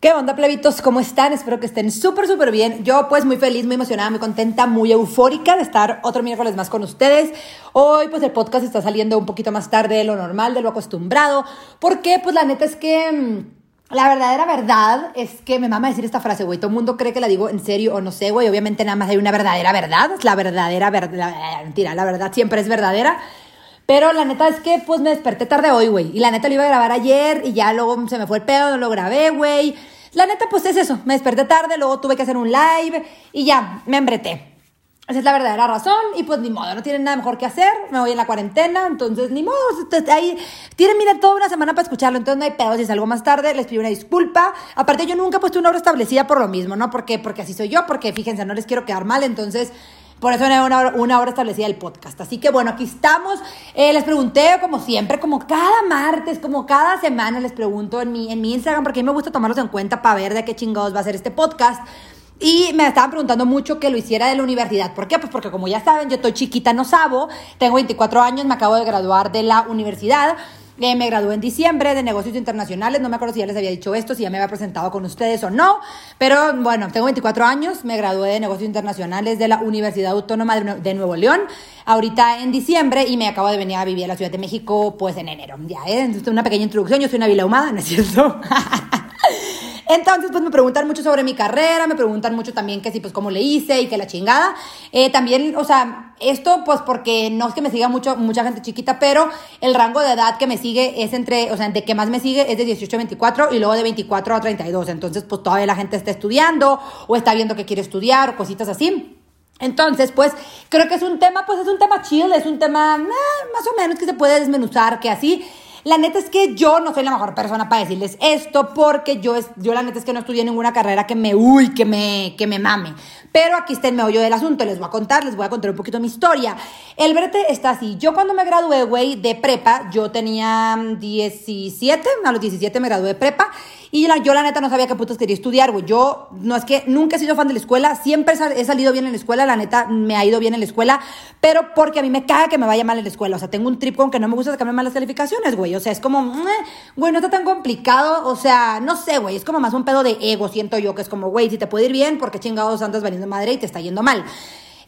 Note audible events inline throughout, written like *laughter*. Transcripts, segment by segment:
¿Qué onda, plebitos? ¿Cómo están? Espero que estén súper, súper bien. Yo, pues, muy feliz, muy emocionada, muy contenta, muy eufórica de estar otro miércoles más con ustedes. Hoy, pues, el podcast está saliendo un poquito más tarde de lo normal, de lo acostumbrado. Porque, pues, la neta es que mm, la verdadera verdad es que me mama decir esta frase, güey. Todo el mundo cree que la digo en serio o no sé, güey. Obviamente, nada más hay una verdadera verdad. La verdadera verdad. Mentira, la verdad siempre es verdadera. Pero la neta es que pues me desperté tarde hoy, güey. Y la neta lo iba a grabar ayer y ya luego se me fue el pedo, no lo grabé, güey. La neta pues es eso, me desperté tarde, luego tuve que hacer un live y ya, me embreté. Esa es la verdadera razón y pues ni modo, no tienen nada mejor que hacer, me voy en la cuarentena, entonces ni modo, ahí tienen, miren, toda una semana para escucharlo, entonces no hay pedo, si salgo más tarde, les pido una disculpa. Aparte yo nunca he puesto una hora establecida por lo mismo, ¿no? Porque, porque así soy yo, porque fíjense, no les quiero quedar mal, entonces por eso era una hora, una hora establecida el podcast. Así que bueno, aquí estamos. Eh, les pregunté, como siempre, como cada martes, como cada semana, les pregunto en mi, en mi Instagram, porque a mí me gusta tomarlos en cuenta para ver de qué chingados va a ser este podcast. Y me estaban preguntando mucho que lo hiciera de la universidad. ¿Por qué? Pues porque como ya saben, yo estoy chiquita, no sabo, tengo 24 años, me acabo de graduar de la universidad. Eh, me gradué en diciembre de negocios internacionales. No me acuerdo si ya les había dicho esto, si ya me había presentado con ustedes o no. Pero bueno, tengo 24 años. Me gradué de negocios internacionales de la Universidad Autónoma de Nuevo León. Ahorita en diciembre y me acabo de venir a vivir a la Ciudad de México pues en enero. Ya, ¿eh? Una pequeña introducción. Yo soy una vila humada, ¿no es cierto? *laughs* Entonces, pues me preguntan mucho sobre mi carrera, me preguntan mucho también que sí, pues cómo le hice y que la chingada. Eh, también, o sea, esto pues porque no es que me siga mucho, mucha gente chiquita, pero el rango de edad que me sigue es entre, o sea, de que más me sigue es de 18 a 24 y luego de 24 a 32. Entonces, pues todavía la gente está estudiando o está viendo que quiere estudiar o cositas así. Entonces, pues, creo que es un tema, pues es un tema chill, es un tema eh, más o menos que se puede desmenuzar, que así. La neta es que yo no soy la mejor persona para decirles esto porque yo, es, yo la neta es que no estudié ninguna carrera que me, uy, que me, que me mame. Pero aquí está el meollo del asunto, les voy a contar, les voy a contar un poquito mi historia. El brete está así, yo cuando me gradué, güey, de prepa, yo tenía 17, a los 17 me gradué de prepa y yo la neta no sabía qué putas quería estudiar, güey. Yo no es que nunca he sido fan de la escuela, siempre he salido bien en la escuela, la neta me ha ido bien en la escuela, pero porque a mí me caga que me vaya mal en la escuela. O sea, tengo un trip con que no me gusta sacarme malas calificaciones, güey. O sea, es como, güey, no está tan complicado. O sea, no sé, güey. Es como más un pedo de ego, siento yo, que es como, güey, si te puede ir bien, porque chingados andas valiendo madre y te está yendo mal.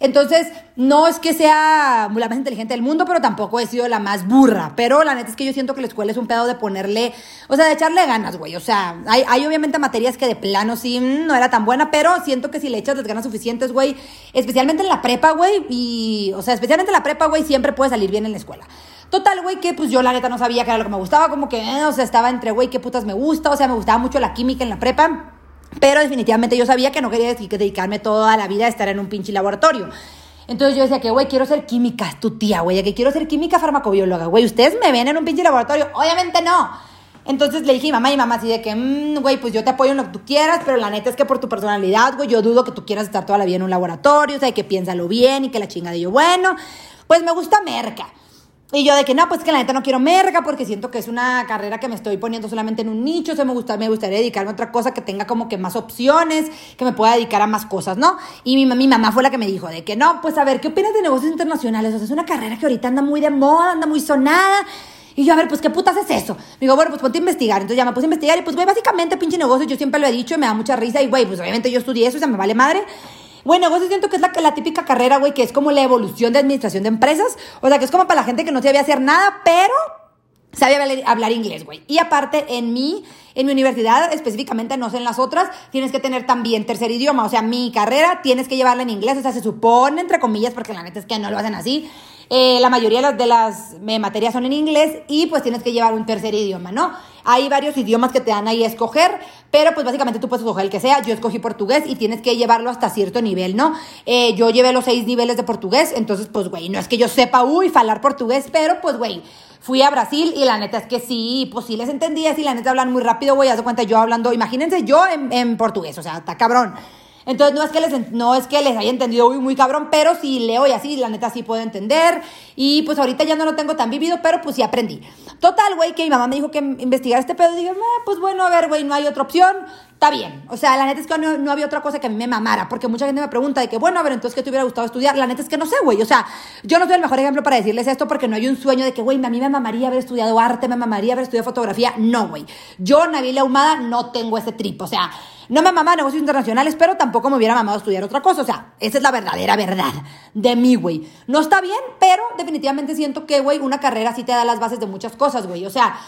Entonces, no es que sea la más inteligente del mundo, pero tampoco he sido la más burra. Pero la neta es que yo siento que la escuela es un pedo de ponerle, o sea, de echarle ganas, güey. O sea, hay, obviamente materias que de plano sí mm, no era tan buena, pero siento que si le echas las ganas suficientes, güey, especialmente en la prepa, güey, y, o sea, especialmente en la prepa, güey, siempre puede salir bien en la escuela. Total, güey, que pues yo la neta no sabía qué era lo que me gustaba, como que, eh, o sea, estaba entre, güey, qué putas me gusta, o sea, me gustaba mucho la química en la prepa. Pero definitivamente yo sabía que no quería dedicarme toda la vida a estar en un pinche laboratorio. Entonces yo decía que, güey, quiero ser química, tu tía, güey, que quiero ser química farmacobióloga, güey, ¿ustedes me ven en un pinche laboratorio? Obviamente no. Entonces le dije a mi mamá y mamá así de que, mm, güey, pues yo te apoyo en lo que tú quieras, pero la neta es que por tu personalidad, güey, yo dudo que tú quieras estar toda la vida en un laboratorio, o sea, que piénsalo bien y que la chinga de yo, bueno, pues me gusta merca. Y yo de que no, pues que la neta no quiero merga porque siento que es una carrera que me estoy poniendo solamente en un nicho, o sea, me, gusta, me gustaría dedicarme a otra cosa que tenga como que más opciones, que me pueda dedicar a más cosas, ¿no? Y mi, mi mamá fue la que me dijo de que no, pues a ver, ¿qué opinas de negocios internacionales? O sea, es una carrera que ahorita anda muy de moda, anda muy sonada. Y yo, a ver, pues, ¿qué putas es eso? Me digo, bueno, pues ponte a investigar. Entonces ya me puse a investigar y pues, güey, básicamente pinche negocio, yo siempre lo he dicho y me da mucha risa y, güey, pues obviamente yo estudié eso, o sea, me vale madre. Bueno, negocios siento que es la, la típica carrera, güey, que es como la evolución de administración de empresas. O sea, que es como para la gente que no sabía hacer nada, pero sabe hablar inglés, güey. Y aparte, en mi, en mi universidad, específicamente, no sé en las otras, tienes que tener también tercer idioma. O sea, mi carrera tienes que llevarla en inglés. O sea, se supone, entre comillas, porque la neta es que no lo hacen así. Eh, la mayoría de las, de las materias son en inglés y pues tienes que llevar un tercer idioma, ¿no? Hay varios idiomas que te dan ahí a escoger, pero pues básicamente tú puedes escoger el que sea. Yo escogí portugués y tienes que llevarlo hasta cierto nivel, ¿no? Eh, yo llevé los seis niveles de portugués, entonces pues, güey, no es que yo sepa, uy, hablar portugués, pero pues, güey, fui a Brasil y la neta es que sí, pues sí les entendía, sí, la neta hablan muy rápido, güey, haz de cuenta yo hablando, imagínense yo en, portugués, o sea, está cabrón. Entonces no es que les, no es que les haya entendido muy, muy cabrón, pero si leo y así, la neta sí puedo entender. Y pues ahorita ya no lo tengo tan vivido, pero pues sí aprendí. Total, güey, que mi mamá me dijo que investigar este pedo. Y dije, pues bueno, a ver, güey, no hay otra opción. Está bien. O sea, la neta es que no, había otra cosa que a mí me mamara, porque mucha gente me pregunta de que, bueno, a ver, entonces, ¿qué te hubiera gustado estudiar? La neta es que no sé, güey. O sea, yo no soy el mejor ejemplo para decirles esto porque no hay un sueño de que, güey, a mí me mamaría haber estudiado arte, me mamaría haber estudiado fotografía. No, güey. Yo, Nabila Humada, no tengo ese trip. O sea, no me mamaba negocios internacionales, pero tampoco me hubiera mamado estudiar otra cosa. O sea, esa es la verdadera verdad de mí, güey. No está bien, pero definitivamente siento que, güey, una carrera sí te da las bases de muchas cosas, güey. O sea,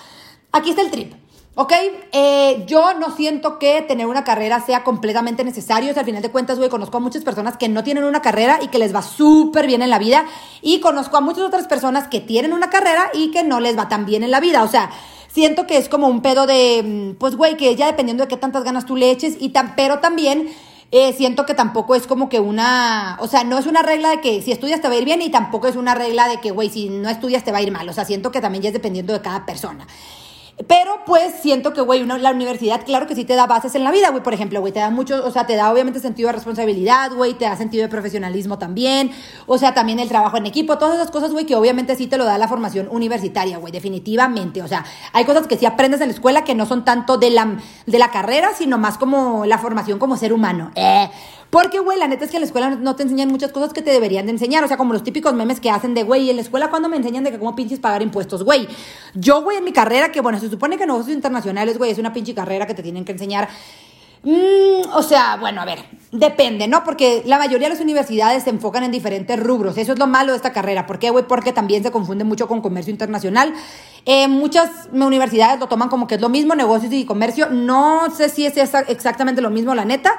aquí está el trip. ¿Ok? Eh, yo no siento que tener una carrera sea completamente necesario. O sea, al final de cuentas, güey, conozco a muchas personas que no tienen una carrera y que les va súper bien en la vida. Y conozco a muchas otras personas que tienen una carrera y que no les va tan bien en la vida. O sea, siento que es como un pedo de, mm, pues, güey, que ya dependiendo de qué tantas ganas tú le eches, y tan, pero también eh, siento que tampoco es como que una, o sea, no es una regla de que si estudias te va a ir bien y tampoco es una regla de que, güey, si no estudias te va a ir mal. O sea, siento que también ya es dependiendo de cada persona. Pero pues siento que, güey, la universidad, claro que sí te da bases en la vida, güey. Por ejemplo, güey, te da mucho, o sea, te da obviamente sentido de responsabilidad, güey, te da sentido de profesionalismo también. O sea, también el trabajo en equipo, todas esas cosas, güey, que obviamente sí te lo da la formación universitaria, güey, definitivamente. O sea, hay cosas que sí aprendes en la escuela que no son tanto de la, de la carrera, sino más como la formación como ser humano. Eh. Porque, güey, la neta es que en la escuela no te enseñan muchas cosas que te deberían de enseñar. O sea, como los típicos memes que hacen de, güey, en la escuela cuando me enseñan de que cómo pinches pagar impuestos, güey. Yo, güey, en mi carrera, que bueno, se supone que negocios internacionales, güey, es una pinche carrera que te tienen que enseñar. Mm, o sea, bueno, a ver, depende, ¿no? Porque la mayoría de las universidades se enfocan en diferentes rubros. Eso es lo malo de esta carrera. ¿Por qué, güey? Porque también se confunde mucho con comercio internacional. Eh, muchas universidades lo toman como que es lo mismo, negocios y comercio. No sé si es exactamente lo mismo, la neta.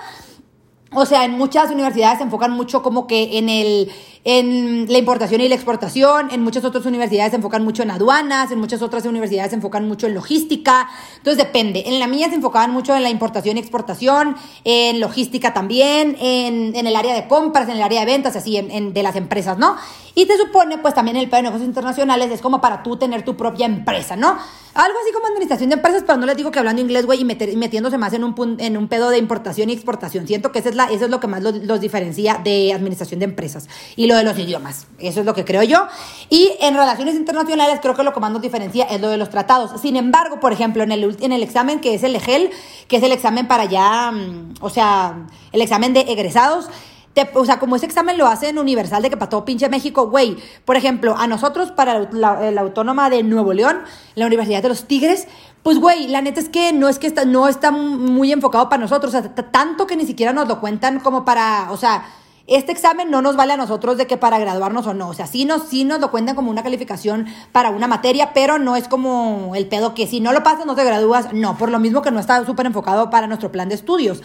O sea, en muchas universidades se enfocan mucho como que en el en la importación y la exportación, en muchas otras universidades se enfocan mucho en aduanas, en muchas otras universidades se enfocan mucho en logística. Entonces depende. En la mía se enfocaban mucho en la importación y exportación, en logística también, en, en el área de compras, en el área de ventas, así, en, de las empresas, ¿no? Y te supone, pues también el plan de negocios internacionales es como para tú tener tu propia empresa, ¿no? Algo así como administración de empresas, pero no les digo que hablando inglés, güey, y, metiéndose más en un, en un pedo de importación y exportación. Siento que esa es la, eso es lo que más los, los diferencia de administración de empresas. Y de los idiomas. Eso es lo que creo yo. Y en relaciones internacionales creo que lo que más nos diferencia es lo de los tratados. Sin embargo, por ejemplo, en el, en el examen que es el EGEL, que es el examen para ya, mm, o sea, el examen de egresados, o sea, como ese examen lo hacen universal de que para todo pinche México, güey. Por ejemplo, a nosotros, para la, autónoma de Nuevo León, la Universidad de los Tigres, pues, güey, la neta es que no es que está, no está muy enfocado para nosotros. O sea, tanto que ni siquiera nos lo cuentan como para, o sea, este examen no nos vale a nosotros de que para graduarnos o no. O sea, sí nos, sí nos lo cuentan como una calificación para una materia, pero no es como el pedo que si no lo pasas no te gradúas. No, por lo mismo que no está súper enfocado para nuestro plan de estudios.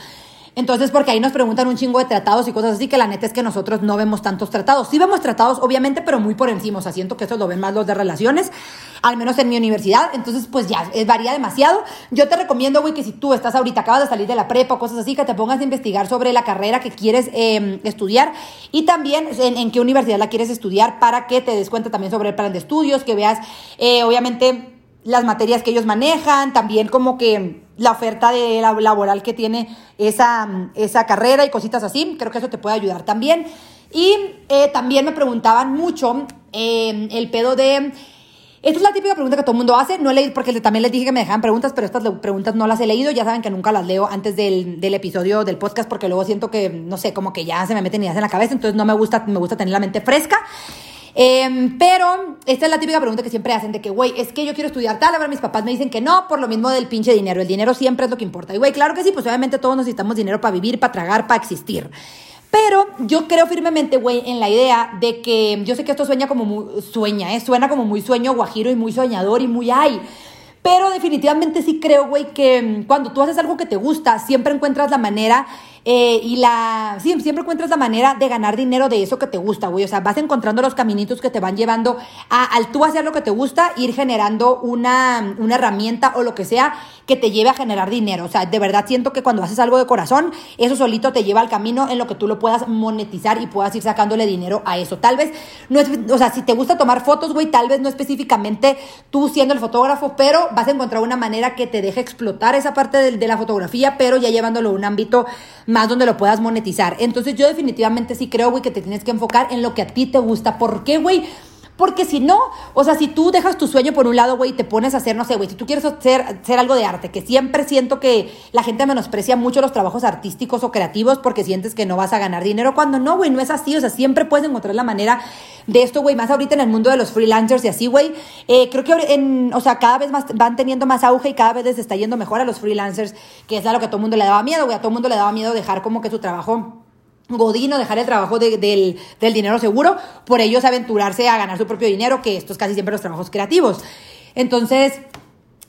Entonces, porque ahí nos preguntan un chingo de tratados y cosas así, que la neta es que nosotros no vemos tantos tratados. Sí vemos tratados, obviamente, pero muy por encima. O sea, siento que eso lo ven más los de relaciones, al menos en mi universidad. Entonces, pues ya, varía demasiado. Yo te recomiendo, güey, que si tú estás ahorita, acabas de salir de la prepa o cosas así, que te pongas a investigar sobre la carrera que quieres em, estudiar y también en, qué universidad la quieres estudiar para que te des cuenta también sobre el plan de estudios, que veas, eh, obviamente, las materias que ellos manejan, también como que la oferta de la, laboral que tiene esa, esa carrera y cositas así. Creo que eso te puede ayudar también. Y eh, también me preguntaban mucho eh, el pedo de... Esta es la típica pregunta que todo el mundo hace. No he leído, porque también les dije que me dejaban preguntas, pero estas preguntas no las he leído. Ya saben que nunca las leo antes del, del episodio del podcast, porque luego siento que, no sé, como que ya se me meten ideas en la cabeza. Entonces no me gusta, me gusta tener la mente fresca. Em, pero esta es la típica pregunta que siempre hacen de que, güey, es que yo quiero estudiar tal, a ver, mis papás me dicen que no, por lo mismo del pinche dinero. El dinero siempre es lo que importa. Y, güey, claro que sí, pues obviamente todos necesitamos dinero para vivir, para tragar, para existir. Pero yo creo firmemente, güey, en la idea de que yo sé que esto sueña como muy, sueña, ¿eh? Suena como muy sueño guajiro y muy soñador y muy ay. Pero definitivamente sí creo, güey, que cuando tú haces algo que te gusta, siempre encuentras la manera eh, y la, sí, siempre encuentras la manera de ganar dinero de eso que te gusta, güey. O sea, vas encontrando los caminitos que te van llevando a, al tú hacer lo que te gusta, ir generando una, una herramienta o lo que sea que te lleve a generar dinero. O sea, de verdad siento que cuando haces algo de corazón, eso solito te lleva al camino en lo que tú lo puedas monetizar y puedas ir sacándole dinero a eso. Tal vez, no es, o sea, si te gusta tomar fotos, güey, tal vez no específicamente tú siendo el fotógrafo, pero vas a encontrar una manera que te deje explotar esa parte de, de la fotografía, pero ya llevándolo a un ámbito más más donde lo puedas monetizar. Entonces yo definitivamente sí creo, güey, que te tienes que enfocar en lo que a ti te gusta. ¿Por qué, güey? Porque si no, o sea, si tú dejas tu sueño por un lado, güey, y te pones a hacer, no sé, güey, si tú quieres hacer, algo de arte, que siempre siento que la gente menosprecia mucho los trabajos artísticos o creativos porque sientes que no vas a ganar dinero, cuando no, güey, no es así, o sea, siempre puedes encontrar la manera de esto, güey, más ahorita en el mundo de los freelancers y así, güey. Eh, creo que, en, o sea, cada vez más van teniendo más auge y cada vez les está yendo mejor a los freelancers, que es a lo que a todo el mundo le daba miedo, güey, a todo el mundo le daba miedo dejar como que su trabajo Godino, dejar el trabajo del, del, dinero seguro, por ellos aventurarse a ganar su propio dinero, que esto es casi siempre los trabajos creativos. Entonces,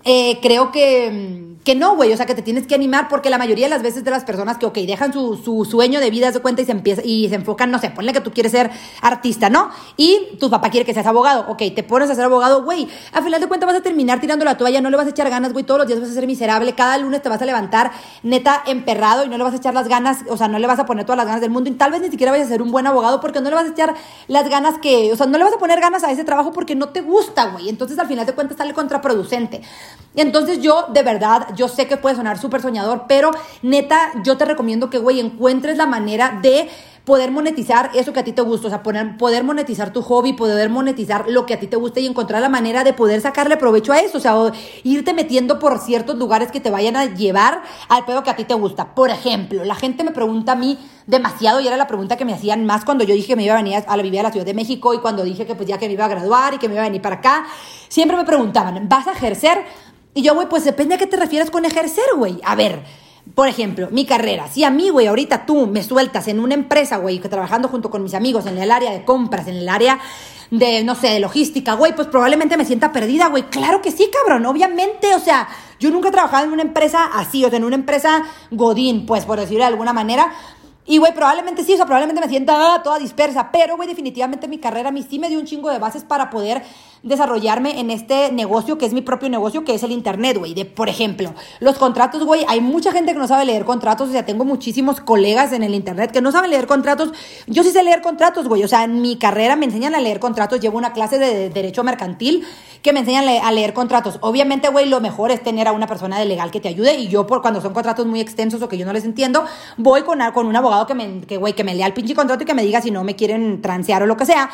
eh, creo que que no, güey, o sea, que te tienes que animar porque la mayoría de las veces de las personas que, ok, dejan su, su sueño de vida, de cuenta y se empieza y se enfocan, no sé, ponle que tú quieres ser artista, ¿no? Y tu papá quiere que seas abogado, ok, te pones a ser abogado, güey, a final de cuentas vas a terminar tirando la toalla, no le vas a echar ganas, güey, todos los días vas a ser miserable, cada lunes te vas a levantar neta emperrado y no le vas a echar las ganas, o sea, no le vas a poner todas las ganas del mundo y tal vez ni siquiera vayas a ser un buen abogado porque no le vas a echar las ganas que, o sea, no le vas a poner ganas a ese trabajo porque no te gusta, güey, entonces al final de cuentas sale contraproducente. Entonces yo, de verdad, yo sé que puede sonar súper soñador, pero neta, yo te recomiendo que, güey, encuentres la manera de poder monetizar eso que a ti te gusta, o sea, poner, poder monetizar tu hobby, poder monetizar lo que a ti te gusta y encontrar la manera de poder sacarle provecho a eso, o sea, irte metiendo por ciertos lugares que te vayan a llevar al pedo que a ti te gusta. Por ejemplo, la gente me pregunta a mí demasiado y era la pregunta que me hacían más cuando yo dije que me iba a venir a la vivir a la Ciudad de México y cuando dije que pues ya que me iba a graduar y que me iba a venir para acá, siempre me preguntaban, ¿vas a ejercer? Y yo, güey, pues depende a qué te refieres con ejercer, güey. A ver, por ejemplo, mi carrera. Si a mí, güey, ahorita tú me sueltas en una empresa, güey, trabajando junto con mis amigos en el área de compras, en el área de, no sé, de logística, güey, pues probablemente me sienta perdida, güey. Claro que sí, cabrón, obviamente, o sea, yo nunca he trabajado en una empresa así, o sea, en una empresa godín, pues, por decirlo de alguna manera. Y, güey, probablemente sí, o sea, probablemente me sienta toda dispersa, pero, güey, definitivamente mi carrera a mí sí me dio un chingo de bases para poder desarrollarme en este negocio que es mi propio negocio, que es el Internet, güey. Por ejemplo, los contratos, güey, hay mucha gente que no sabe leer contratos, o sea, tengo muchísimos colegas en el Internet que no saben leer contratos. Yo sí sé leer contratos, güey, o sea, en mi carrera me enseñan a leer contratos, llevo una clase de Derecho Mercantil que me enseñan a leer contratos. Obviamente, güey, lo mejor es tener a una persona de legal que te ayude y yo, por cuando son contratos muy extensos o que yo no les entiendo, voy con, con un abogado que me, que, güey, que me lea el pinche contrato y que me diga si no me quieren transear o lo que sea.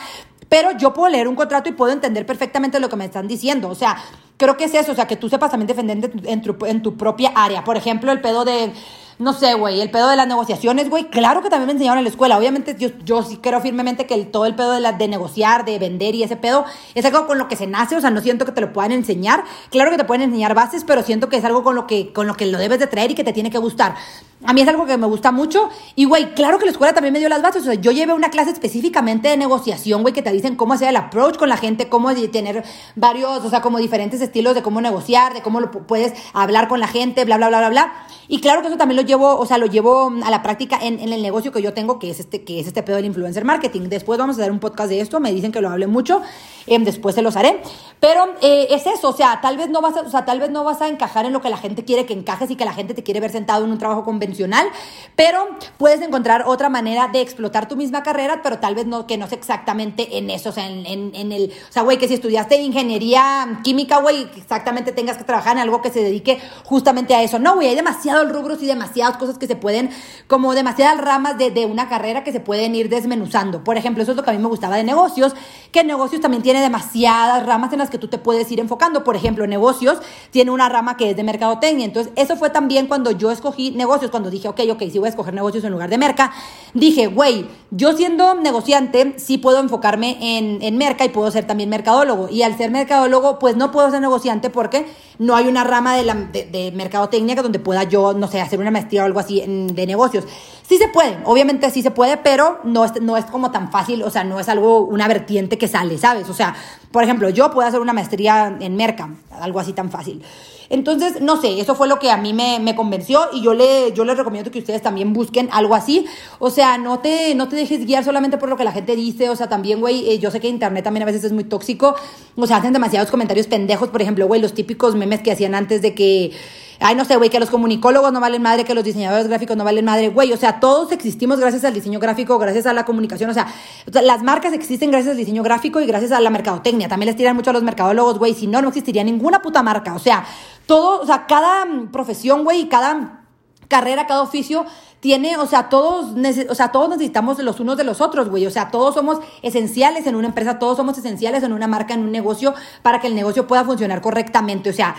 Pero yo puedo leer un contrato y puedo entender perfectamente lo que me están diciendo. O sea, creo que es eso, o sea, que tú sepas también defender en tu, en tu propia área. Por ejemplo, el pedo de no sé, güey, el pedo de las negociaciones, güey, claro que también me enseñaron en la escuela. Obviamente yo, yo sí creo firmemente que todo el pedo de, la, de negociar, de vender y ese pedo es algo con lo que se nace, o sea, no siento que te lo puedan enseñar. Claro que te pueden enseñar bases, pero siento que es algo con lo que, con lo, que lo debes de traer y que te tiene que gustar. A mí es algo que me gusta mucho y, güey, claro que la escuela también me dio las bases. O sea, yo llevé una clase específicamente de negociación, güey, que te dicen cómo hacer el approach con la gente, cómo tener varios, o sea, como diferentes estilos de cómo negociar, de cómo lo puedes hablar con la gente, bla, bla, bla, bla, bla. Y claro que eso también lo llevo, o sea, lo llevo a la práctica en, el negocio que yo tengo, que es este, que es este pedo del influencer marketing. Después vamos a hacer un podcast de esto, me dicen que lo hable mucho, eh, después se los haré. Pero eh, es eso, o sea, tal vez no vas a, o sea, tal vez no vas a encajar en lo que la gente quiere que encajes y que la gente te quiere ver sentado en un trabajo convencional, pero puedes encontrar otra manera de explotar tu misma carrera, pero tal vez no, que no es exactamente en eso, o sea, en, en, en el, o sea, güey, que si estudiaste ingeniería química, güey, exactamente tengas que trabajar en algo que se dedique justamente a eso. No, güey, hay demasiado rubros y demasiadas cosas que se pueden, como demasiadas ramas de, de, una carrera que se pueden ir desmenuzando. Por ejemplo, eso es lo que a mí me gustaba de negocios, que negocios también tiene demasiadas ramas en las que tú te puedes ir enfocando. Por ejemplo, negocios tiene una rama que es de mercadotecnia. Entonces, eso fue también cuando yo escogí negocios, cuando dije, ok, ok, si voy a escoger negocios en lugar de merca, dije, güey, yo siendo negociante, sí puedo enfocarme en, en merca y puedo ser también mercadólogo. Y al ser mercadólogo, pues no puedo ser negociante porque no hay una rama de, la, de, de mercadotecnia donde pueda yo no sé, hacer una maestría o algo así de negocios. Sí se puede, obviamente sí se puede, pero no es, no es como tan fácil, o sea, no es algo, una vertiente que sale, ¿sabes? O sea, por ejemplo, yo puedo hacer una maestría en Merca, algo así tan fácil. Entonces, no sé, eso fue lo que a mí me, convenció y yo, le, yo les recomiendo que ustedes también busquen algo así. O sea, no te, no te dejes guiar solamente por lo que la gente dice. O sea, también, güey, eh, yo sé que Internet también a veces es muy tóxico. O sea, hacen demasiados comentarios pendejos. Por ejemplo, güey, los típicos memes que hacían antes de que ay, no sé, güey, que los comunicólogos no valen madre, que los diseñadores gráficos no valen madre, güey, o sea, todos existimos gracias al diseño gráfico, gracias a la comunicación, o sea, las marcas existen gracias al diseño gráfico y gracias a la mercadotecnia, también les tiran mucho a los mercadólogos, güey, si no, no existiría ninguna puta marca, o sea, todo, o sea, cada profesión, güey, y cada carrera, cada oficio tiene, o sea, todos, o sea, todos necesitamos los unos de los otros, güey. O sea, todos somos esenciales en una empresa, todos somos esenciales en una marca, en un negocio, para que el negocio pueda funcionar correctamente. O sea,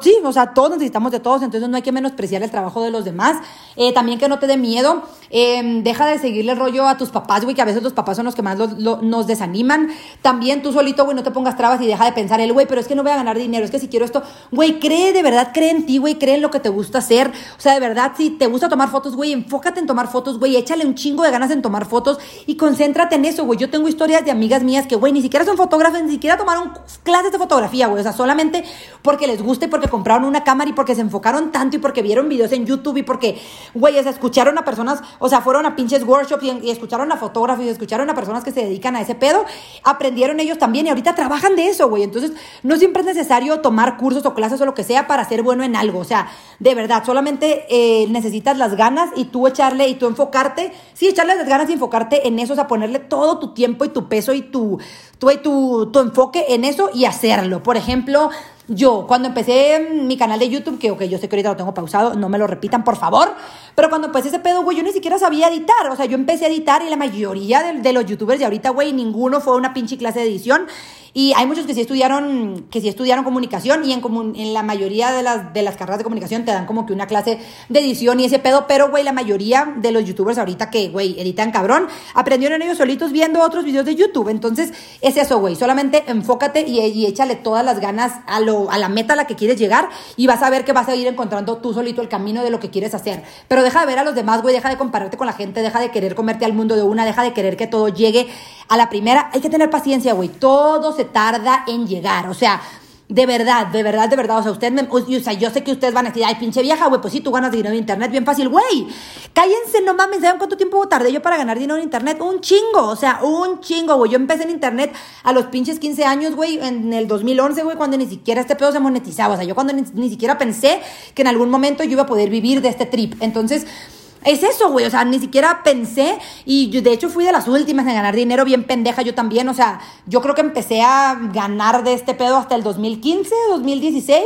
sí, o sea, todos necesitamos de todos, entonces no hay que menospreciar el trabajo de los demás. Eh, también que no te dé miedo, em, deja de seguirle rollo a tus papás, güey, que a veces los papás son los que más nos desaniman. También tú solito, güey, no te pongas trabas y deja de pensar el, güey, pero es que no voy a ganar dinero, es que si quiero esto, güey, cree de verdad, cree en ti, güey, cree en lo que te gusta hacer. O sea, de verdad, si te gusta tomar fotos, güey, enfócate en tomar fotos, güey, échale un chingo de ganas en tomar fotos y concéntrate en eso, güey. Yo tengo historias de amigas mías que, güey, ni siquiera son fotógrafas, ni siquiera tomaron clases de fotografía, güey. O sea, solamente porque les gusta y porque compraron una cámara y porque se enfocaron tanto y porque vieron videos en YouTube y porque, güey, o sea, escucharon a personas, o sea, fueron a pinches workshops y, escucharon a fotógrafos y escucharon a personas que se dedican a ese pedo, aprendieron ellos también y ahorita trabajan de eso, güey. Entonces, no siempre es necesario tomar cursos o clases o lo que sea para ser bueno en algo. O sea, de verdad, solamente eh, necesitas las ganas y tú echarle y tú enfocarte, sí, echarle las ganas y enfocarte en eso, o sea, ponerle todo tu tiempo y tu peso y tu, tu, tu, tu enfoque en eso y hacerlo. Por ejemplo, yo, cuando empecé mi canal de YouTube, que okay, yo sé que ahorita lo tengo pausado, no me lo repitan, por favor, pero cuando empecé ese pedo, güey, yo ni siquiera sabía editar. O sea, yo empecé a editar y la mayoría de, de los youtubers de ahorita, güey, ninguno fue una pinche clase de edición. Y hay muchos que sí estudiaron, que sí estudiaron comunicación y en, en la mayoría de las, de las carreras de comunicación te dan como que una clase de edición y ese pedo, pero güey, la mayoría de los youtubers ahorita que, güey, editan cabrón, aprendieron ellos solitos viendo otros videos de YouTube. Entonces, es eso, güey, solamente enfócate y, y, échale todas las ganas a, lo, a la meta a la que quieres llegar y vas a ver que vas a ir encontrando tú solito el camino de lo que quieres hacer. Pero deja de ver a los demás, güey, deja de compararte con la gente, deja de querer comerte al mundo de una, deja de querer que todo llegue a la primera. Hay que tener paciencia, güey, todo se tarda en llegar. O sea, de verdad, de verdad, de verdad. O sea, usted o sea, yo sé que ustedes van a decir, ay, pinche vieja, güey, pues sí, tú ganas dinero en internet bien fácil, güey. Cállense, no mames, ¿saben cuánto tiempo tardé yo para ganar dinero en internet? Un chingo, o sea, un chingo, güey. Yo empecé en internet a los pinches 15 años, güey, en el 2011, güey, cuando ni siquiera este pedo se monetizaba. O sea, yo cuando ni, ni siquiera pensé que en algún momento yo iba a poder vivir de este trip. Entonces, es eso, güey. O sea, ni siquiera pensé. Y yo, de hecho fui de las últimas en ganar dinero bien pendeja yo también. O sea, yo creo que empecé a ganar de este pedo hasta el 2015, 2016.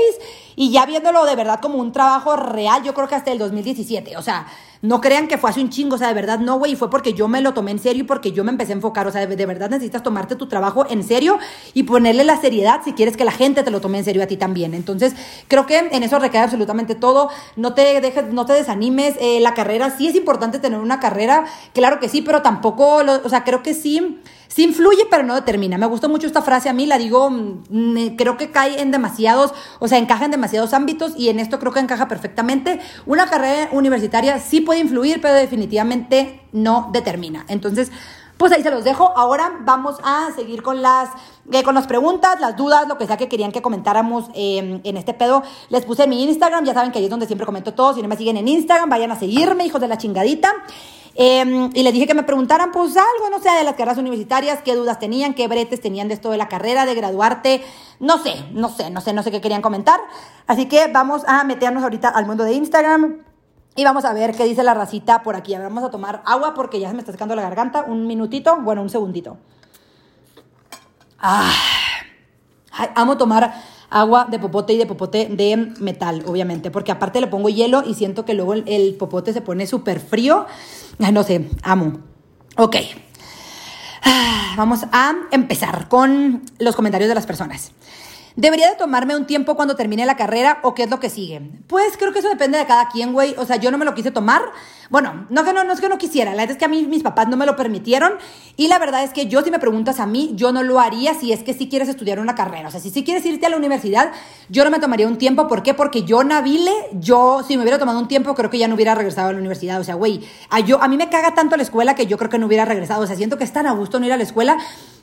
Y ya viéndolo de verdad como un trabajo real, yo creo que hasta el 2017. O sea, no crean que fue hace un chingo, o sea, de verdad no, güey, fue porque yo me lo tomé en serio y porque yo me empecé a enfocar, o sea, de, verdad necesitas tomarte tu trabajo en serio y ponerle la seriedad si quieres que la gente te lo tome en serio a ti también. Entonces, creo que en eso recae absolutamente todo, no te dejes, no te desanimes, eh, la carrera, sí es importante tener una carrera, claro que sí, pero tampoco, o sea, creo que sí Sí influye, pero no determina. Me gustó mucho esta frase, a mí la digo, mm, creo que cae en demasiados, o sea, encaja en demasiados ámbitos y en esto creo que encaja perfectamente. Una carrera universitaria sí puede influir, pero definitivamente no determina. Entonces, pues ahí se los dejo. Ahora vamos a seguir con las, eh, con las preguntas, las dudas, lo que sea que querían que comentáramos em, en este pedo. Les puse mi Instagram, ya saben que ahí es donde siempre comento todo. Si no me siguen en Instagram, vayan a seguirme, hijos de la chingadita. Em, y les dije que me preguntaran, pues algo, no sé, de las carreras universitarias, qué dudas tenían, qué bretes tenían de esto de la carrera, de graduarte, no sé, no sé, no sé, no sé qué querían comentar. Así que vamos a meternos ahorita al mundo de Instagram. Y vamos a ver qué dice la racita por aquí. A vamos a tomar agua porque ya se me está secando la garganta. Un minutito, bueno, un segundito. Ah, amo tomar agua de popote y de popote de metal, obviamente, porque aparte le pongo hielo y siento que luego el, popote se pone súper frío. No sé, amo. Ok. Ah, vamos a empezar con los comentarios de las personas. ¿Debería de tomarme un tiempo cuando termine la carrera o qué es lo que sigue? Pues creo que eso depende de cada quien, güey. O sea, yo no me lo quise tomar. Bueno, no que no, no es que no quisiera. La verdad es que a mí mis papás no me lo permitieron. Y la verdad es que yo, si me preguntas a mí, yo no lo haría si es que sí quieres estudiar una carrera. O sea, si sí quieres irte a la universidad, yo no me tomaría un tiempo. ¿Por qué? Porque yo, Nabile, yo, si me hubiera tomado un tiempo, creo que ya no hubiera regresado a la universidad. O sea, güey, a, yo, a mí me caga tanto la escuela que yo creo que no hubiera regresado. O sea, siento que es tan a gusto no ir a la escuela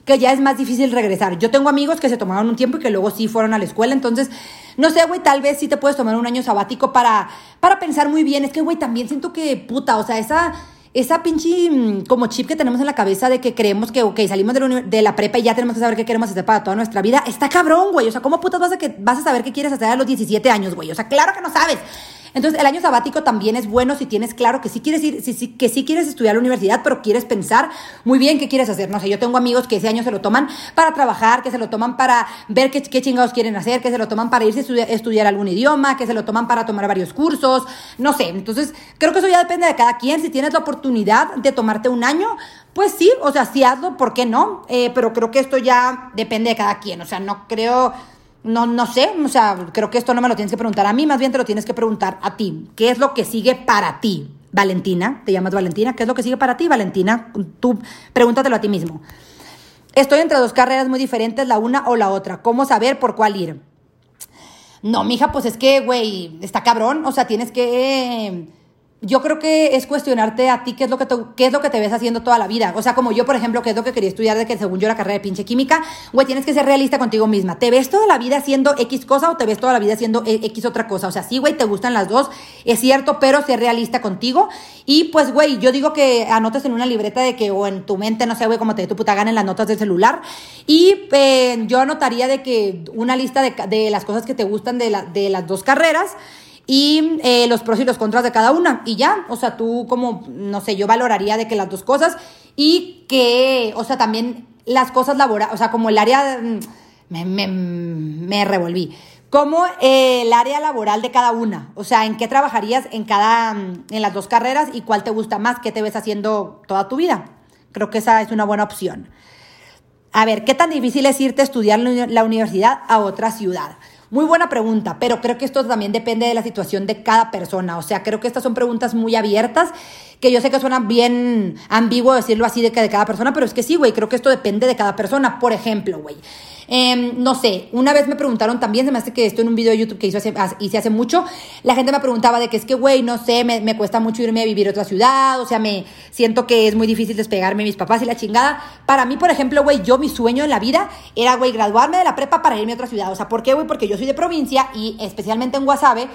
que ya es más difícil regresar. Yo tengo amigos que se tomaron un tiempo y que luego sí fueron a la escuela, entonces, no sé, güey, tal vez sí te puedes tomar un año sabático para, para pensar muy bien. Es que, güey, también siento que, puta, o sea, esa esa pinche mm, como chip que tenemos en la cabeza de que creemos que, ok, salimos de la, de la, prepa y ya tenemos que saber qué queremos hacer para toda nuestra vida, está cabrón, güey. O sea, ¿cómo putas vas a, que, vas a saber qué quieres hacer a los 17 años, güey? O sea, claro que no sabes. Entonces, el año sabático también es bueno si tienes claro que sí quieres ir, si, que sí quieres estudiar la universidad, pero quieres pensar muy bien qué quieres hacer. No sé, yo tengo amigos que ese año se lo toman para trabajar, que se lo toman para ver qué, chingados quieren hacer, que se lo toman para irse a estudiar, estudiar algún idioma, que se lo toman para tomar varios cursos, no sé. Entonces, creo que eso ya depende de cada quien. Si tienes la oportunidad de tomarte un año, pues sí, o sea, sí hazlo, ¿por qué no? Eh, pero creo que esto ya depende de cada quien, o sea, no creo, no, no sé, o sea, creo que esto no me lo tienes que preguntar a mí, más bien te lo tienes que preguntar a ti. ¿Qué es lo que sigue para ti? Valentina, te llamas Valentina, ¿qué es lo que sigue para ti, Valentina? Tú pregúntatelo a ti mismo. Estoy entre dos carreras muy diferentes, la una o la otra. ¿Cómo saber por cuál ir? No, mija, pues es que, güey, está cabrón. O sea, tienes que yo creo que es cuestionarte a ti qué es lo que te, qué es lo que te ves haciendo toda la vida. O sea, como yo, por ejemplo, que es lo que quería estudiar de que según yo la carrera de pinche química, güey, tienes que ser realista contigo misma. ¿Te ves toda la vida haciendo X cosa o te ves toda la vida haciendo e, X otra cosa? O sea, sí, güey, te gustan las dos, es cierto, pero ser realista contigo. Y pues, güey, yo digo que anotes en una libreta de que, o en tu mente, no sé, güey, como te dé tu puta gana en las notas del celular. Y eh, yo anotaría de que una lista de, de las cosas que te gustan de, la, de las dos carreras y eh, los pros y los contras de cada una. Y ya, o sea, tú como, no sé, yo valoraría de que las dos cosas y que, o sea, también las cosas laborales, o sea, como el área, mm, me, me, revolví, como el área laboral de cada una, o sea, en qué trabajarías en cada, mm, en las dos carreras y cuál te gusta más, qué te ves haciendo toda tu vida. Creo que esa es una buena opción. A ver, ¿qué tan difícil es irte a estudiar la universidad a otra ciudad? Muy buena pregunta, pero creo que esto también depende de la situación de cada persona. O sea, creo que estas son preguntas muy abiertas, que yo sé que suena bien ambiguo decirlo así de que de cada persona, pero es que sí, güey, creo que esto depende de cada persona. Por ejemplo, güey, Em, no sé, una vez me preguntaron también, se me hace que esto en un video de YouTube que hizo hace, hice hace mucho, la gente me preguntaba de que es que, güey, no sé, me, me, cuesta mucho irme a vivir a otra ciudad, o sea, me siento que es muy difícil despegarme de mis papás y la chingada. Para mí, por ejemplo, güey, yo mi sueño en la vida era, güey, graduarme de la prepa para irme a otra ciudad. O sea, ¿por qué, güey? Porque yo soy de provincia y especialmente en Guasave,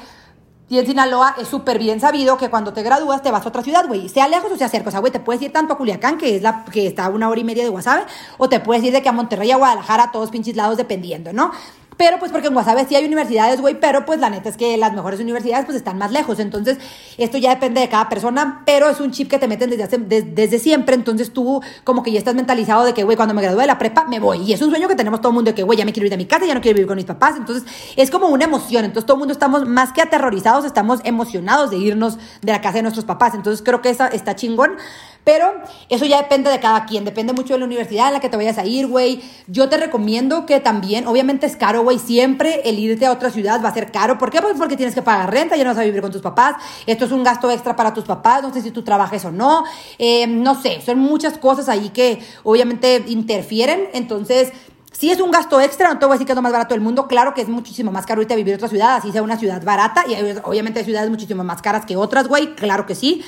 y en Sinaloa es súper bien sabido que cuando te gradúas te vas a otra ciudad, güey. Sea lejos o sea cerca. O sea, güey, te puedes ir tanto a Culiacán, que es la que está a una hora y media de Guasave, o te puedes ir de que a Monterrey, a Guadalajara, a todos pinches lados, dependiendo, ¿no? Pero pues porque en Guasave sí hay universidades, güey, pero pues la neta es que las mejores universidades pues están más lejos. Entonces, esto ya depende de cada persona, pero es un chip que te meten desde, desde siempre. Entonces tú como que ya estás mentalizado de que, güey, cuando me gradúe de la prepa me voy. Y es un sueño que tenemos todo el mundo de que, güey, ya me quiero ir de mi casa, ya no quiero vivir con mis papás. Entonces, es como una emoción. Entonces, todo el mundo estamos más que aterrorizados, estamos emocionados de irnos de la casa de nuestros papás. Entonces, creo que esa está chingón. Pero eso ya depende de cada quien, depende mucho de la universidad en la que te vayas a ir, güey. Yo te recomiendo que también, obviamente es caro, güey, siempre el irte a otra ciudad va a ser caro. ¿Por qué? Pues porque tienes que pagar renta, ya no vas a vivir con tus papás. Esto es un gasto extra para tus papás, no sé si tú trabajes o no. Eh, no sé, son muchas cosas ahí que obviamente interfieren. Entonces, si es un gasto extra, no te voy a decir que es lo más barato del mundo. Claro que es muchísimo más caro irte a vivir en otra ciudad, así sea una ciudad barata. Y obviamente hay ciudades muchísimo más caras que otras, güey. Claro que sí.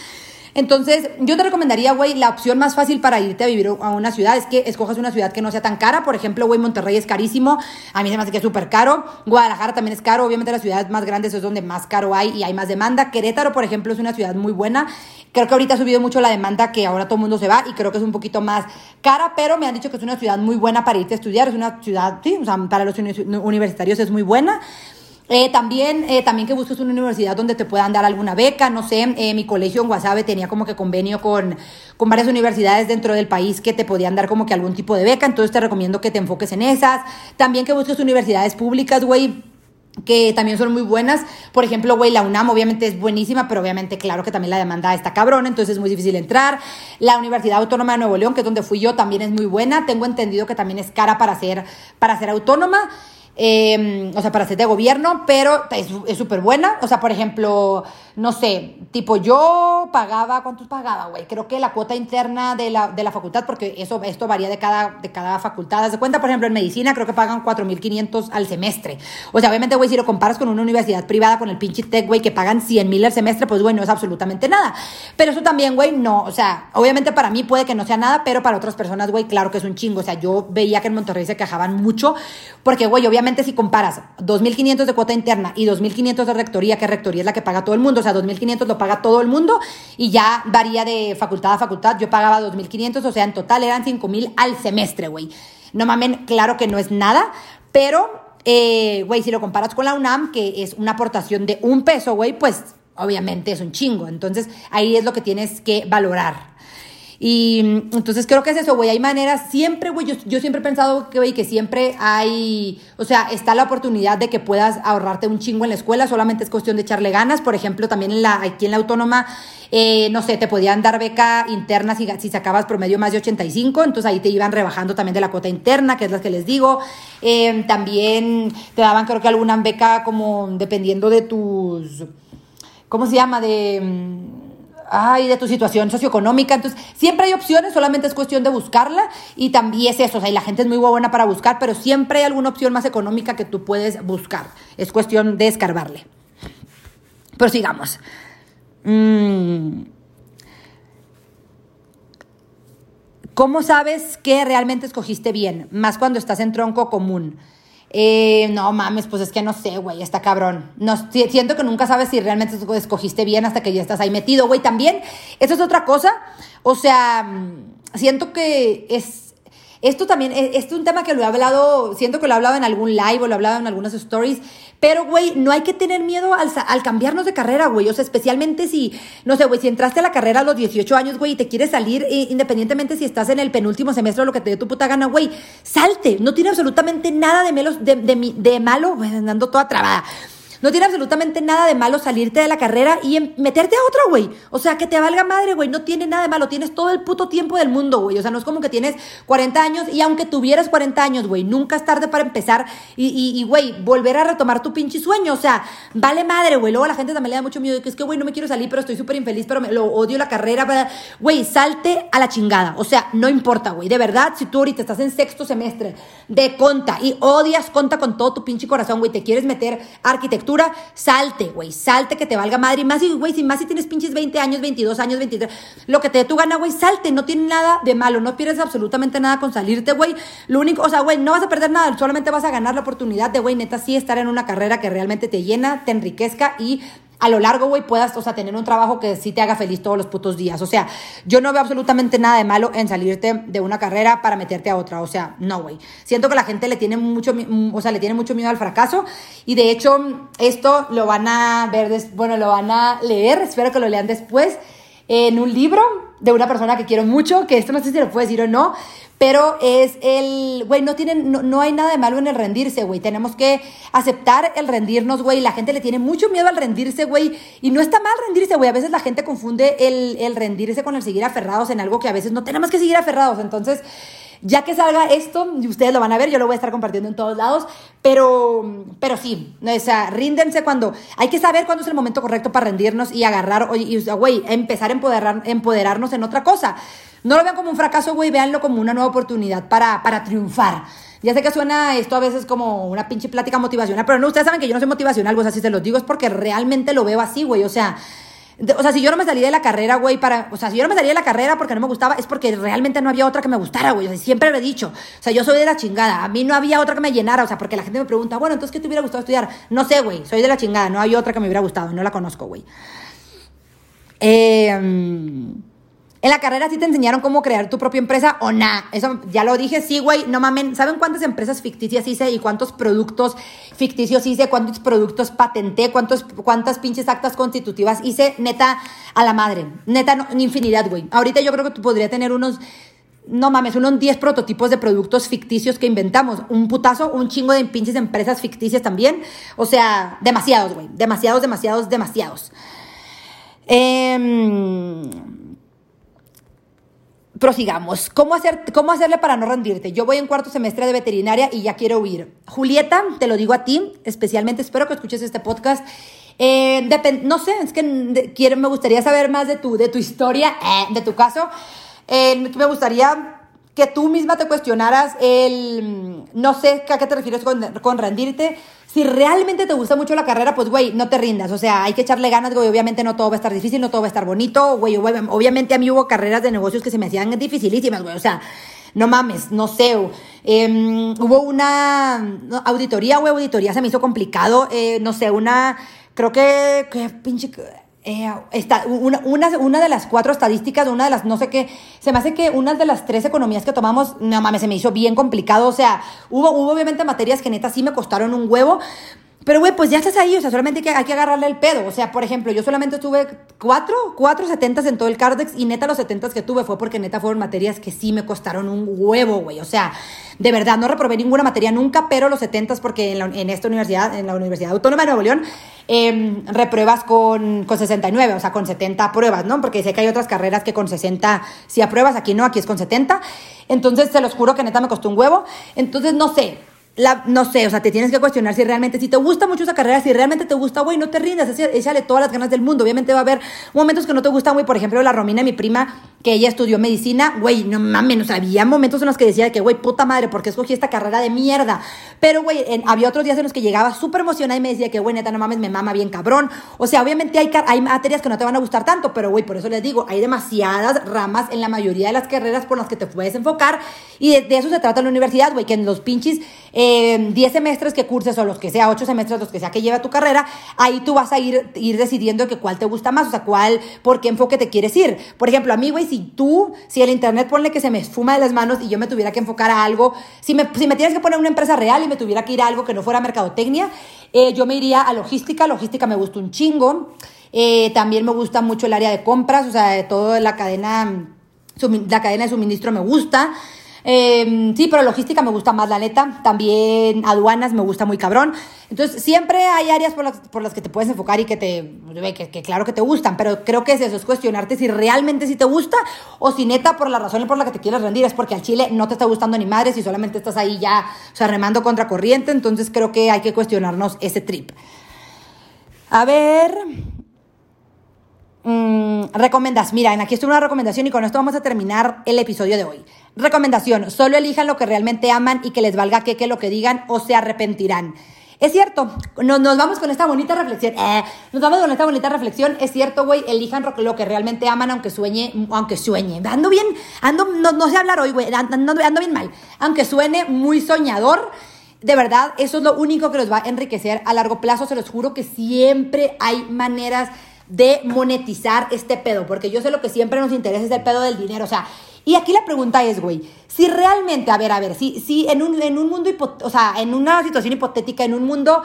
Entonces, yo te recomendaría, güey, la opción más fácil para irte a vivir a una ciudad es que escojas una ciudad que no sea tan cara. Por ejemplo, güey, Monterrey es carísimo. A mí se me hace que es súper caro. Guadalajara también es caro. Obviamente, las ciudades más grandes es donde más caro hay y hay más demanda. Querétaro, por ejemplo, es una ciudad muy buena. Creo que ahorita ha subido mucho la demanda, que ahora todo el mundo se va y creo que es un poquito más cara, pero me han dicho que es una ciudad muy buena para irte a estudiar. Es una ciudad, sí, o sea, para los universitarios es muy buena. Eh, también, eh, también que busques una universidad donde te puedan dar alguna beca, no sé, eh, mi colegio en Guasave tenía como que convenio con, con varias universidades dentro del país que te podían dar como que algún tipo de beca, entonces te recomiendo que te enfoques en esas. También que busques universidades públicas, güey, que también son muy buenas. Por ejemplo, güey, la UNAM obviamente es buenísima, pero obviamente claro que también la demanda está cabrón, entonces es muy difícil entrar. La Universidad Autónoma de Nuevo León, que es donde fui yo, también es muy buena. Tengo entendido que también es cara para ser, para ser autónoma. Em, o sea, para ser de gobierno, pero es súper buena. O sea, por ejemplo, no sé, tipo yo pagaba, ¿cuántos pagaba, güey? Creo que la cuota interna de la, de la facultad, porque eso, esto varía de cada, de cada facultad. Haz de cuenta, por ejemplo, en medicina creo que pagan 4.500 al semestre. O sea, obviamente, güey, si lo comparas con una universidad privada, con el pinche tech, güey, que pagan 100.000 al semestre, pues, güey, no es absolutamente nada. Pero eso también, güey, no, o sea, obviamente para mí puede que no sea nada, pero para otras personas, güey, claro que es un chingo. O sea, yo veía que en Monterrey se quejaban mucho, porque, güey, obviamente si comparas 2.500 de cuota interna y 2.500 de rectoría, que rectoría es la que paga todo el mundo, o sea, 2.500 lo paga todo el mundo y ya varía de facultad a facultad. Yo pagaba 2.500, o sea, en total eran 5.000 al semestre, güey. No mamen, claro que no es nada, pero, eh, güey, si lo comparas con la UNAM, que es una aportación de un peso, güey, pues obviamente es un chingo. Entonces ahí es lo que tienes que valorar. Y mm, entonces creo que es eso, güey. Hay maneras, siempre, güey. Yo, yo, siempre he pensado que, güey, que siempre hay, o sea, está la oportunidad de que puedas ahorrarte un chingo en la escuela. Solamente es cuestión de echarle ganas. Por ejemplo, también en la, aquí en la autónoma, eh, no sé, te podían dar beca interna si, si sacabas promedio más de 85. Entonces ahí te iban rebajando también de la cuota interna, que es la que les digo. Eh, también te daban, creo que alguna beca como dependiendo de tus. ¿Cómo se llama? De mm, ay, de tu situación socioeconómica. Entonces, siempre hay opciones, solamente es cuestión de buscarla y también es eso, o sea, y la gente es muy buena para buscar, pero siempre hay alguna opción más económica que tú puedes buscar. Es cuestión de escarbarle. Pero sigamos. Mm. ¿Cómo sabes que realmente escogiste bien? Más cuando estás en tronco común. Eh, no mames, pues es que no sé, güey, está cabrón. No, siento que nunca sabes si realmente escogiste bien hasta que ya estás ahí metido, güey. También, eso es otra cosa. O sea, mm, siento que es esto también, e, es un tema que lo he hablado, siento que lo he hablado en algún live o lo he hablado en algunas stories, pero, güey, no hay que tener miedo al, al cambiarnos de carrera, güey. O sea, especialmente si, no sé, güey, si entraste a la carrera a los 18 años, güey, y te quieres salir, eh, independientemente si estás en el penúltimo semestre o lo que te dé tu puta gana, güey, salte. No tiene absolutamente nada de, melos, de, de, malo, andando toda trabada no tiene absolutamente nada de malo salirte de la carrera y em, meterte a otra, güey. O sea, que te valga madre, güey. No tiene nada de malo. Tienes todo el puto tiempo del mundo, güey. O sea, no es como que tienes 40 años y aunque tuvieras 40 años, güey, nunca es tarde para empezar y, güey, volver a retomar tu pinche sueño. O sea, vale madre, güey. Luego la gente también le da mucho miedo que es que, güey, no me quiero salir, pero estoy súper infeliz, pero me, lo odio la carrera. Güey, salte a la chingada. O sea, no importa, güey. De verdad, si tú ahorita estás en sexto semestre de conta y odias conta con todo tu pinche corazón, güey, te quieres meter arquitectura, salte güey, salte que te valga madre. Y más, güey, si más si tienes pinches 20 años, 22 años, 23, lo que te dé tu gana, güey, salte. No tiene nada de malo, no pierdes absolutamente nada con salirte, güey. Lo único, o sea, güey, no vas a perder nada, solamente vas a ganar la oportunidad de, güey, neta, sí estar en una carrera que realmente te llena, te enriquezca y a lo largo, güey, puedas, o sea, tener un trabajo que sí te haga feliz todos los putos días. O sea, yo no veo absolutamente nada de malo en salirte de una carrera para meterte a otra. O sea, no, güey. Siento que la gente le tiene mucho, o sea, le tiene mucho miedo al fracaso. Y de hecho, esto lo van a ver, bueno, lo van a leer, espero que lo lean después, en un libro de una persona que quiero mucho, que esto no sé si lo puedo decir o no, pero es el, güey, no, tienen, no, hay nada de malo en el rendirse, güey. Tenemos que aceptar el rendirnos, güey. La gente le tiene mucho miedo al rendirse, güey. Y no está mal rendirse, güey. A veces la gente confunde el, el rendirse con el seguir aferrados en algo que a veces no tenemos que seguir aferrados. Entonces, ya que salga esto, y ustedes lo van a ver, yo lo voy a estar compartiendo en todos lados, pero, pero sí, o sea, ríndense cuando, hay que saber cuándo es el momento correcto para rendirnos y agarrar, y, güey, empezar a empoderar, empoderarnos en otra cosa. No lo vean como un fracaso, güey, véanlo como una nueva oportunidad para, para triunfar. Ya sé que suena esto a veces como una pinche plática motivacional, pero no, ustedes saben que yo no soy motivacional, o sea, si se los digo es porque realmente lo veo así, güey, o sea, o sea, si yo no me salí de la carrera, güey, para. O sea, si yo no me salí de la carrera porque no me gustaba, es porque realmente no había otra que me gustara, güey. O sea, siempre lo he dicho. O sea, yo soy de la chingada. A mí no había otra que me llenara. O sea, porque la gente me pregunta, bueno, entonces, ¿qué te hubiera gustado estudiar? No sé, güey. Soy de la chingada. No hay otra que me hubiera gustado. No la conozco, güey. Eh. En la carrera sí te enseñaron cómo crear tu propia empresa o nada. Eso ya lo dije, sí, güey, no mamen. ¿Saben cuántas empresas ficticias hice y cuántos productos ficticios hice? ¿Cuántos productos patenté? ¿Cuántos, ¿Cuántas pinches actas constitutivas hice? Neta, a la madre. Neta, no, infinidad, güey. Ahorita yo creo que tú podría tener unos no mames, unos 10 prototipos de productos ficticios que inventamos. Un putazo, un chingo de pinches empresas ficticias también. O sea, demasiados, güey. Demasiados, demasiados, demasiados. Eh, prosigamos. ¿Cómo, hacer, ¿Cómo hacerle para no rendirte? Yo voy en cuarto semestre de veterinaria y ya quiero huir. Julieta, te lo digo a ti, especialmente espero que escuches este podcast. Eh, no sé, es que quiero, me gustaría saber más de tu, de tu historia, eh, de tu caso. Eh, me gustaría que tú misma te cuestionaras el, no sé a qué te refieres con, con rendirte. Si realmente te gusta mucho la carrera, pues, güey, no te rindas. O sea, hay que echarle ganas, güey. Obviamente no todo va a estar difícil, no todo va a estar bonito, güey. Obviamente a mí hubo carreras de negocios que se me hacían dificilísimas, güey. O sea, no mames, no sé. Em, hubo una auditoría, güey, auditoría se me hizo complicado. Eh, no sé, una, creo que, que pinche eh, está, una, una, de las cuatro estadísticas, una de las, no sé qué, se me hace que una de las tres economías que tomamos, no mames, se me hizo bien complicado. O sea, hubo, hubo obviamente materias que neta sí me costaron un huevo. Pero, güey, pues ya estás ahí, o sea, solamente hay que, hay que agarrarle el pedo. O sea, por ejemplo, yo solamente tuve cuatro, cuatro setentas en todo el Cardex y neta los setentas que tuve fue porque neta fueron materias que sí me costaron un huevo, güey. O sea, de verdad, no reprobé ninguna materia nunca, pero los setentas porque en, esta universidad, en la Universidad Autónoma de Nuevo León, eh, repruebas con, con 69, o sea, con 70 pruebas, ¿no? Porque sé que hay otras carreras que con 60 sí apruebas, aquí no, aquí es con 70. Entonces, se los juro que neta me costó un huevo. Entonces, no sé, no sé, o sea, te tienes que cuestionar si realmente, si te gusta mucho esa carrera, si realmente te gusta, güey, no te rindas, échale todas las ganas del mundo. Obviamente va a haber momentos que no te gustan, güey, por ejemplo, la Romina, mi prima, que ella estudió medicina, güey, no mames, o sea, había momentos en los que decía que, güey, puta madre, ¿por qué escogí esta carrera de mierda? Pero, güey, había otros días en los que llegaba súper emocionada y me decía que, güey, neta, no mames, me mama bien cabrón. O sea, obviamente hay, hay materias que no te van a gustar tanto, pero, güey, por eso les digo, hay demasiadas ramas en la mayoría de las carreras por las que te puedes enfocar y de, eso se trata la universidad, güey, que en los pinches 10 eh, semestres que curses o los que sea, 8 semestres, los que sea que lleva tu carrera, ahí tú vas a ir, ir decidiendo que cuál te gusta más, o sea, cuál, por qué enfoque te quieres ir. Por ejemplo, a mí, güey, si tú, si el internet pone que se me fuma de las manos y yo me tuviera que enfocar a algo, si me, si me tienes que poner una empresa real y me tuviera que ir a algo que no fuera mercadotecnia, eh, yo me iría a logística, logística me gusta un chingo. Eh, también me gusta mucho el área de compras, o sea, de toda la cadena, la cadena de suministro me gusta. Em, sí, pero logística me gusta más, la neta. También aduanas me gusta muy cabrón. Entonces, siempre hay áreas por las, por las que te puedes enfocar y que te, que, claro que te gustan, pero creo que es eso, es cuestionarte si realmente sí te gusta o si neta por la razón por la que te quieres rendir es porque al chile no te está gustando ni madre si solamente estás ahí ya, remando contra corriente. Entonces, creo que hay que cuestionarnos ese trip. A ver, Mm, recomendas, mira, aquí está una recomendación y con esto vamos a terminar el episodio de hoy. Recomendación, solo elijan lo que realmente aman y que les valga que, que lo que digan o se arrepentirán. Es cierto, nos, nos vamos con esta bonita reflexión. Eh, nos vamos con esta bonita reflexión. Es cierto, güey, elijan lo que realmente aman, aunque sueñe, aunque sueñe. Ando bien, ando, no, no sé hablar hoy, güey, ando, ando bien mal. Aunque suene muy soñador, de verdad, eso es lo único que los va a enriquecer a largo plazo. Se los juro que siempre hay maneras de monetizar este pedo, porque yo sé lo que siempre nos interesa es el pedo del dinero, o sea, y aquí la pregunta es, güey, si realmente, a ver, a ver, si, si en un, en un mundo, o sea, en una situación hipotética, en un mundo,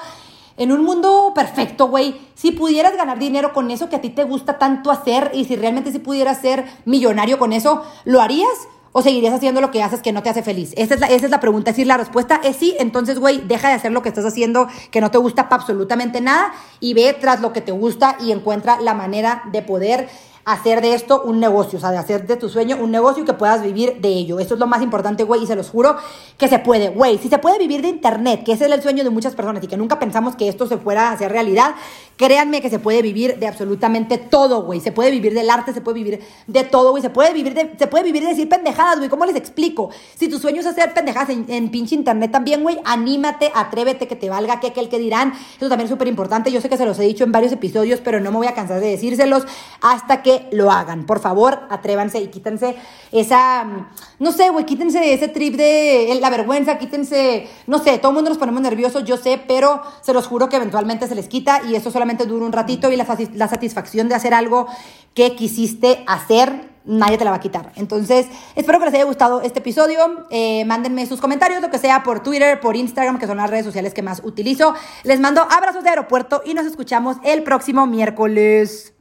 en un mundo perfecto, güey, si pudieras ganar dinero con eso que a ti te gusta tanto hacer y si realmente si pudieras ser millonario con eso, ¿lo harías? ¿O seguirías haciendo lo que haces que no te hace feliz? Esa es la, esa es la pregunta. Decir, la respuesta es sí. Entonces, güey, deja de hacer lo que estás haciendo que no te gusta para absolutamente nada y ve tras lo que te gusta y encuentra la manera de poder hacer de esto un negocio, o sea, de hacer de tu sueño un negocio y que puedas vivir de ello. Eso es lo más importante, güey, y se los juro que se puede, güey. Si se puede vivir de internet, que ese es el sueño de muchas personas y que nunca pensamos que esto se fuera a hacer realidad, créanme que se puede vivir de absolutamente todo, güey. Se puede vivir del arte, se puede vivir de todo, güey. Se puede vivir de, se puede vivir de decir pendejadas, güey. ¿Cómo les explico? Si tu sueño es hacer pendejadas en, pinche internet también, güey, anímate, atrévete, que te valga que aquel que dirán. Eso también es súper importante. Yo sé que se los he dicho en varios episodios, pero no me voy a cansar de decírselos hasta que lo hagan. Por favor, atrévanse y quítense esa, no sé, güey, quítense ese trip de la vergüenza, quítense, no sé, todo el mundo nos ponemos nerviosos, yo sé, pero se los juro que eventualmente se les quita y eso solamente dura un ratito y la, satisfacción de hacer algo que quisiste hacer nadie te la va a quitar. Entonces, espero que les haya gustado este episodio. Eh, mándenme sus comentarios, lo que sea, por Twitter, por Instagram, que son las redes sociales que más utilizo. Les mando abrazos de aeropuerto y nos escuchamos el próximo miércoles.